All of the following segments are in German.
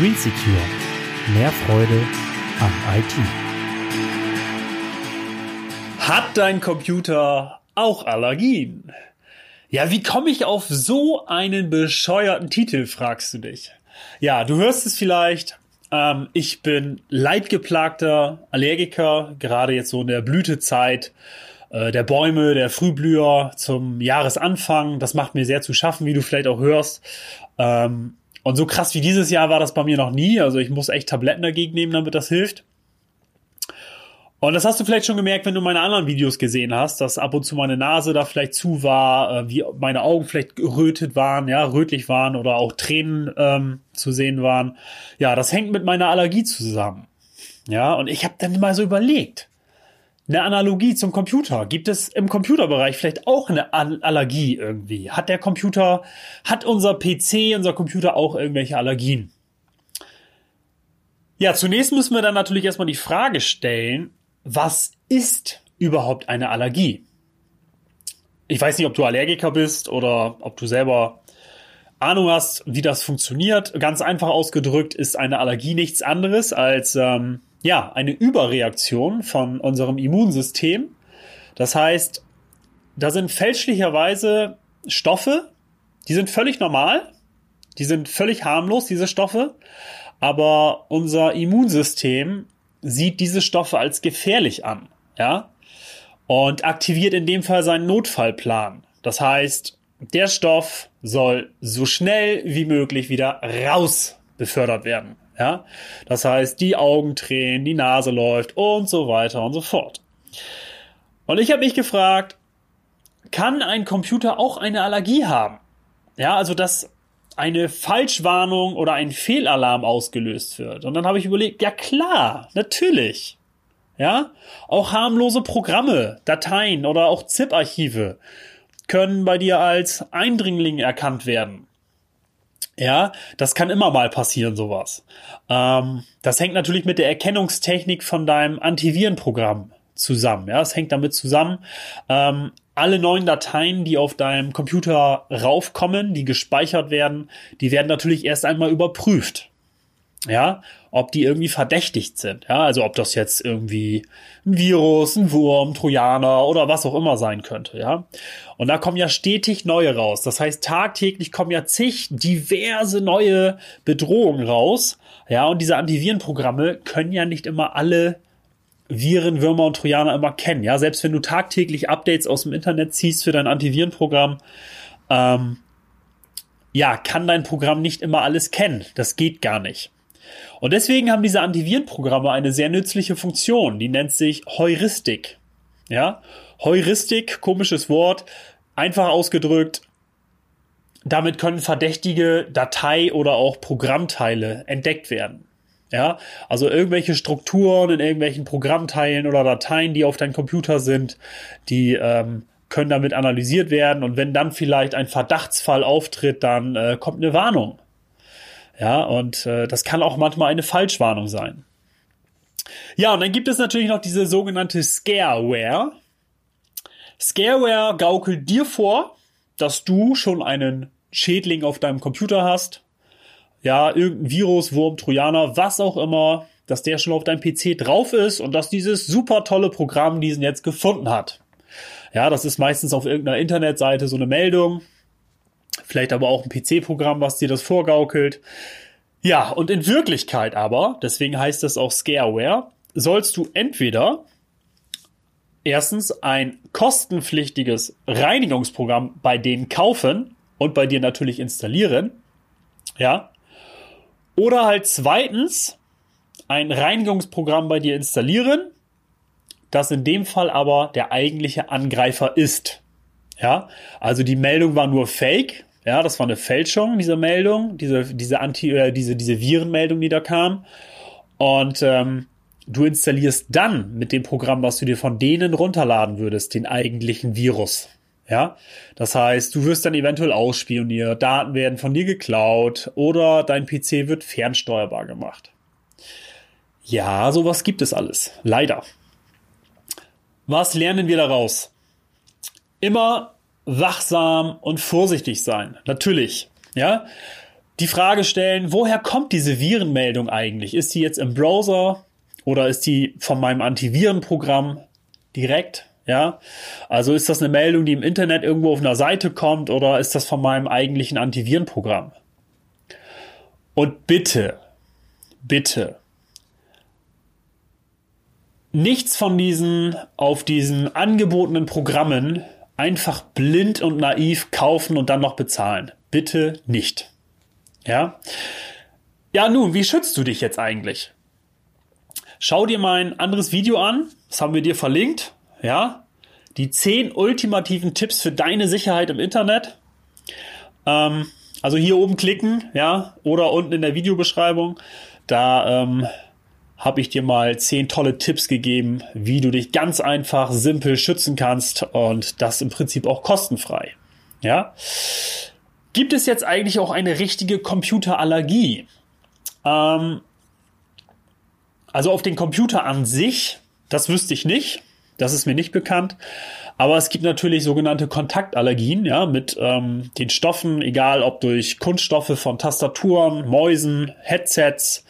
Green Secure. Mehr Freude am IT. Hat dein Computer auch Allergien? Ja, wie komme ich auf so einen bescheuerten Titel, fragst du dich. Ja, du hörst es vielleicht. Ähm, ich bin leidgeplagter Allergiker, gerade jetzt so in der Blütezeit äh, der Bäume, der Frühblüher zum Jahresanfang. Das macht mir sehr zu schaffen, wie du vielleicht auch hörst. Ähm, und so krass wie dieses Jahr war das bei mir noch nie. Also ich muss echt Tabletten dagegen nehmen, damit das hilft. Und das hast du vielleicht schon gemerkt, wenn du meine anderen Videos gesehen hast, dass ab und zu meine Nase da vielleicht zu war, äh, wie meine Augen vielleicht gerötet waren, ja, rötlich waren oder auch Tränen ähm, zu sehen waren. Ja, das hängt mit meiner Allergie zusammen. Ja, und ich habe dann mal so überlegt, eine Analogie zum Computer. Gibt es im Computerbereich vielleicht auch eine Allergie irgendwie? Hat der Computer, hat unser PC, unser Computer auch irgendwelche Allergien? Ja, zunächst müssen wir dann natürlich erstmal die Frage stellen, was ist überhaupt eine Allergie? Ich weiß nicht, ob du Allergiker bist oder ob du selber Ahnung hast, wie das funktioniert. Ganz einfach ausgedrückt ist eine Allergie nichts anderes als ähm, ja, eine Überreaktion von unserem Immunsystem. Das heißt, da sind fälschlicherweise Stoffe, die sind völlig normal, die sind völlig harmlos, diese Stoffe, aber unser Immunsystem sieht diese Stoffe als gefährlich an, ja, und aktiviert in dem Fall seinen Notfallplan. Das heißt, der Stoff soll so schnell wie möglich wieder raus befördert werden. Ja, das heißt, die Augen tränen, die Nase läuft und so weiter und so fort. Und ich habe mich gefragt, kann ein Computer auch eine Allergie haben? Ja, also dass eine Falschwarnung oder ein Fehlalarm ausgelöst wird. Und dann habe ich überlegt, ja klar, natürlich. Ja, auch harmlose Programme, Dateien oder auch ZIP-Archive können bei dir als Eindringling erkannt werden. Ja, das kann immer mal passieren, sowas. Ähm, das hängt natürlich mit der Erkennungstechnik von deinem Antivirenprogramm zusammen. Ja, es hängt damit zusammen. Ähm, alle neuen Dateien, die auf deinem Computer raufkommen, die gespeichert werden, die werden natürlich erst einmal überprüft ja, ob die irgendwie verdächtigt sind, ja, also ob das jetzt irgendwie ein Virus, ein Wurm, Trojaner oder was auch immer sein könnte, ja. Und da kommen ja stetig neue raus. Das heißt, tagtäglich kommen ja zig diverse neue Bedrohungen raus, ja, und diese Antivirenprogramme können ja nicht immer alle Viren, Würmer und Trojaner immer kennen, ja. Selbst wenn du tagtäglich Updates aus dem Internet ziehst für dein Antivirenprogramm, ähm, ja, kann dein Programm nicht immer alles kennen. Das geht gar nicht. Und deswegen haben diese Antivirenprogramme eine sehr nützliche Funktion, die nennt sich Heuristik. Ja? Heuristik, komisches Wort, einfach ausgedrückt, damit können verdächtige Datei- oder auch Programmteile entdeckt werden. Ja, also irgendwelche Strukturen in irgendwelchen Programmteilen oder Dateien, die auf deinem Computer sind, die ähm, können damit analysiert werden und wenn dann vielleicht ein Verdachtsfall auftritt, dann äh, kommt eine Warnung. Ja, und äh, das kann auch manchmal eine Falschwarnung sein. Ja, und dann gibt es natürlich noch diese sogenannte Scareware. Scareware gaukelt dir vor, dass du schon einen Schädling auf deinem Computer hast. Ja, irgendein Virus, Wurm, Trojaner, was auch immer, dass der schon auf deinem PC drauf ist und dass dieses super tolle Programm diesen jetzt gefunden hat. Ja, das ist meistens auf irgendeiner Internetseite so eine Meldung vielleicht aber auch ein PC-Programm, was dir das vorgaukelt. Ja, und in Wirklichkeit aber, deswegen heißt das auch Scareware, sollst du entweder erstens ein kostenpflichtiges Reinigungsprogramm bei denen kaufen und bei dir natürlich installieren, ja, oder halt zweitens ein Reinigungsprogramm bei dir installieren, das in dem Fall aber der eigentliche Angreifer ist. Ja, also die Meldung war nur Fake, ja, das war eine Fälschung, diese Meldung, diese, diese Anti, äh, diese, diese Virenmeldung, die da kam. Und ähm, du installierst dann mit dem Programm, was du dir von denen runterladen würdest, den eigentlichen Virus. Ja, das heißt, du wirst dann eventuell ausspioniert, Daten werden von dir geklaut oder dein PC wird fernsteuerbar gemacht. Ja, sowas gibt es alles. Leider. Was lernen wir daraus? Immer wachsam und vorsichtig sein. Natürlich. Ja. die Frage stellen, woher kommt diese Virenmeldung eigentlich? Ist die jetzt im Browser oder ist die von meinem Antivirenprogramm direkt? Ja, also ist das eine Meldung, die im Internet irgendwo auf einer Seite kommt oder ist das von meinem eigentlichen Antivirenprogramm? Und bitte, bitte, nichts von diesen auf diesen angebotenen Programmen einfach blind und naiv kaufen und dann noch bezahlen. Bitte nicht. Ja? Ja, nun, wie schützt du dich jetzt eigentlich? Schau dir mein anderes Video an. Das haben wir dir verlinkt. Ja? Die zehn ultimativen Tipps für deine Sicherheit im Internet. Ähm, also hier oben klicken, ja, oder unten in der Videobeschreibung. Da ähm, habe ich dir mal zehn tolle Tipps gegeben, wie du dich ganz einfach, simpel schützen kannst und das im Prinzip auch kostenfrei. Ja. Gibt es jetzt eigentlich auch eine richtige Computerallergie? Ähm, also auf den Computer an sich, das wüsste ich nicht. Das ist mir nicht bekannt. Aber es gibt natürlich sogenannte Kontaktallergien, ja, mit ähm, den Stoffen, egal ob durch Kunststoffe von Tastaturen, Mäusen, Headsets,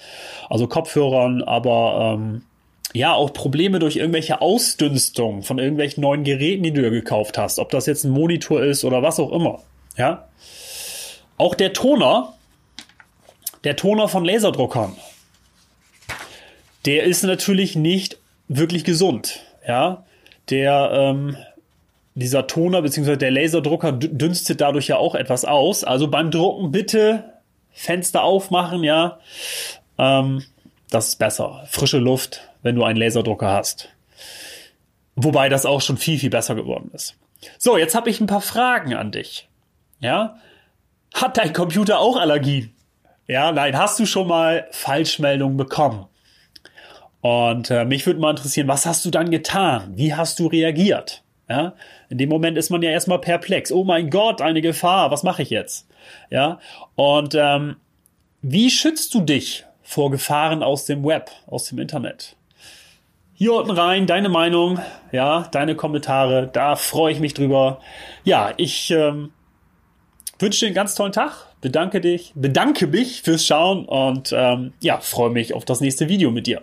also Kopfhörern, aber ähm, ja, auch Probleme durch irgendwelche Ausdünstung von irgendwelchen neuen Geräten, die du dir gekauft hast, ob das jetzt ein Monitor ist oder was auch immer, ja. Auch der Toner, der Toner von Laserdruckern, der ist natürlich nicht wirklich gesund, ja. Der ähm, dieser Toner bzw. der Laserdrucker dünstet dadurch ja auch etwas aus. Also beim Drucken bitte Fenster aufmachen, ja. Ähm, das ist besser. Frische Luft, wenn du einen Laserdrucker hast. Wobei das auch schon viel, viel besser geworden ist. So, jetzt habe ich ein paar Fragen an dich. Ja? Hat dein Computer auch Allergien? Ja, nein, hast du schon mal Falschmeldungen bekommen? Und äh, mich würde mal interessieren, was hast du dann getan? Wie hast du reagiert? Ja, in dem Moment ist man ja erstmal perplex. Oh mein Gott, eine Gefahr. Was mache ich jetzt? Ja, und ähm, wie schützt du dich vor Gefahren aus dem Web, aus dem Internet? Hier unten rein, deine Meinung, ja, deine Kommentare, da freue ich mich drüber. Ja, ich ähm, wünsche dir einen ganz tollen Tag, bedanke dich, bedanke mich fürs Schauen und ähm, ja, freue mich auf das nächste Video mit dir.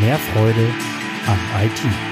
Mehr Freude am IT.